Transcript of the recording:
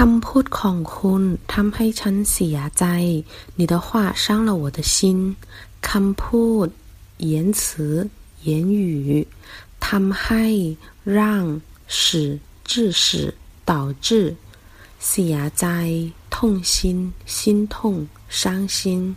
คำพูดของคุณทำให้ฉันเสียใจ你的话伤了我的心คำพูด言辞言语ทำให้让使致使导致เสียใจ痛心心痛伤心